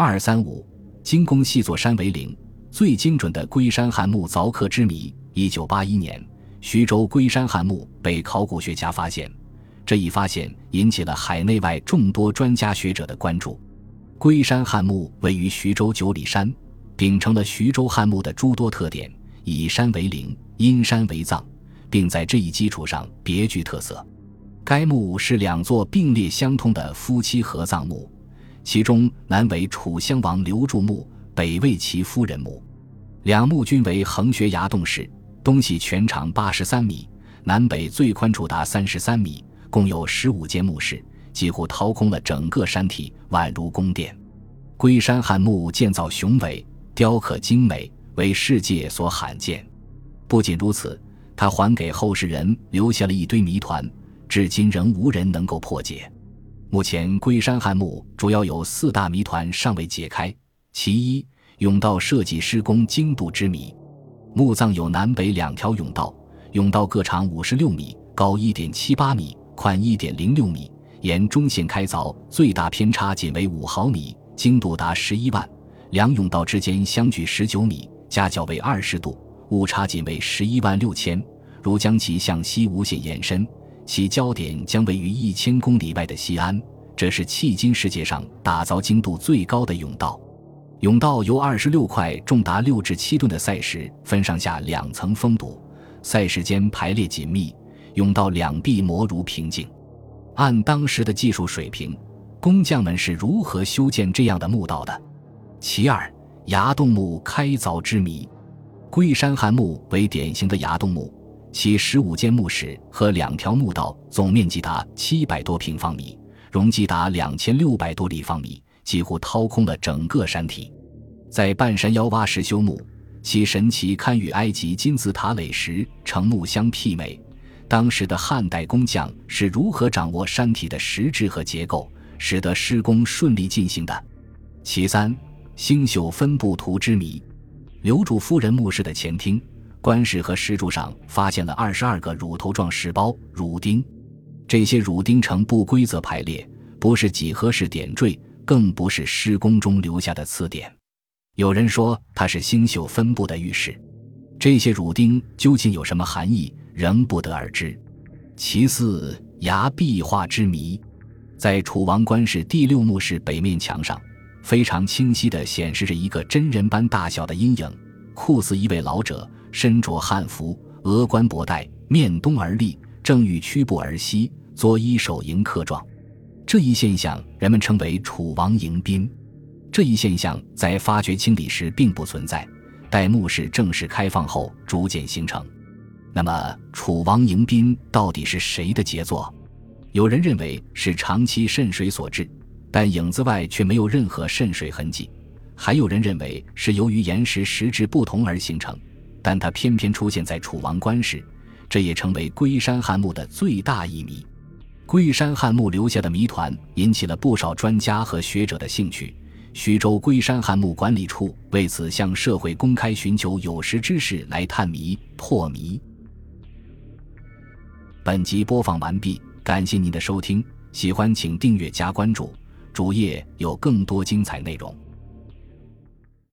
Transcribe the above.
二三五，精工细作山为陵，最精准的龟山汉墓凿刻之谜。一九八一年，徐州龟山汉墓被考古学家发现，这一发现引起了海内外众多专家学者的关注。龟山汉墓位于徐州九里山，秉承了徐州汉墓的诸多特点，以山为陵，因山为葬，并在这一基础上别具特色。该墓是两座并列相通的夫妻合葬墓。其中南为楚襄王刘注墓，北为其夫人墓，两墓均为横穴崖洞式，东西全长八十三米，南北最宽处达三十三米，共有十五间墓室，几乎掏空了整个山体，宛如宫殿。龟山汉墓建造雄伟，雕刻精美，为世界所罕见。不仅如此，它还给后世人留下了一堆谜团，至今仍无人能够破解。目前，龟山汉墓主要有四大谜团尚未解开。其一，甬道设计施工精度之谜。墓葬有南北两条甬道，甬道各长五十六米，高一点七八米，宽一点零六米，沿中线开凿，最大偏差仅为五毫米，精度达十一万。两甬道之间相距十九米，夹角为二十度，误差仅为十一万六千。如将其向西无限延伸。其焦点将位于一千公里外的西安，这是迄今世界上打造精度最高的甬道。甬道由二十六块重达六至七吨的赛石分上下两层封堵，赛石间排列紧密，甬道两壁磨如平静。按当时的技术水平，工匠们是如何修建这样的墓道的？其二，崖洞墓开凿之谜。龟山汉墓为典型的崖洞墓。其十五间墓室和两条墓道总面积达七百多平方米，容积达两千六百多立方米，几乎掏空了整个山体。在半山腰挖石修墓，其神奇堪与埃及金字塔垒石成墓相媲美。当时的汉代工匠是如何掌握山体的实质和结构，使得施工顺利进行的？其三，星宿分布图之谜。刘主夫人墓室的前厅。棺室和石柱上发现了二十二个乳头状石包乳钉，这些乳钉呈不规则排列，不是几何式点缀，更不是施工中留下的刺点。有人说它是星宿分布的预示，这些乳钉究竟有什么含义，仍不得而知。其次，崖壁画之谜，在楚王棺室第六墓室北面墙上，非常清晰地显示着一个真人般大小的阴影，酷似一位老者。身着汉服，额冠博带，面东而立，正欲屈步而西，作揖手迎客状。这一现象，人们称为楚王迎宾。这一现象在发掘清理时并不存在，待墓室正式开放后逐渐形成。那么，楚王迎宾到底是谁的杰作？有人认为是长期渗水所致，但影子外却没有任何渗水痕迹；还有人认为是由于岩石石质不同而形成。但它偏偏出现在楚王棺室，这也成为龟山汉墓的最大一谜。龟山汉墓留下的谜团引起了不少专家和学者的兴趣。徐州龟山汉墓管理处为此向社会公开寻求有识之士来探谜破谜。本集播放完毕，感谢您的收听，喜欢请订阅加关注，主页有更多精彩内容。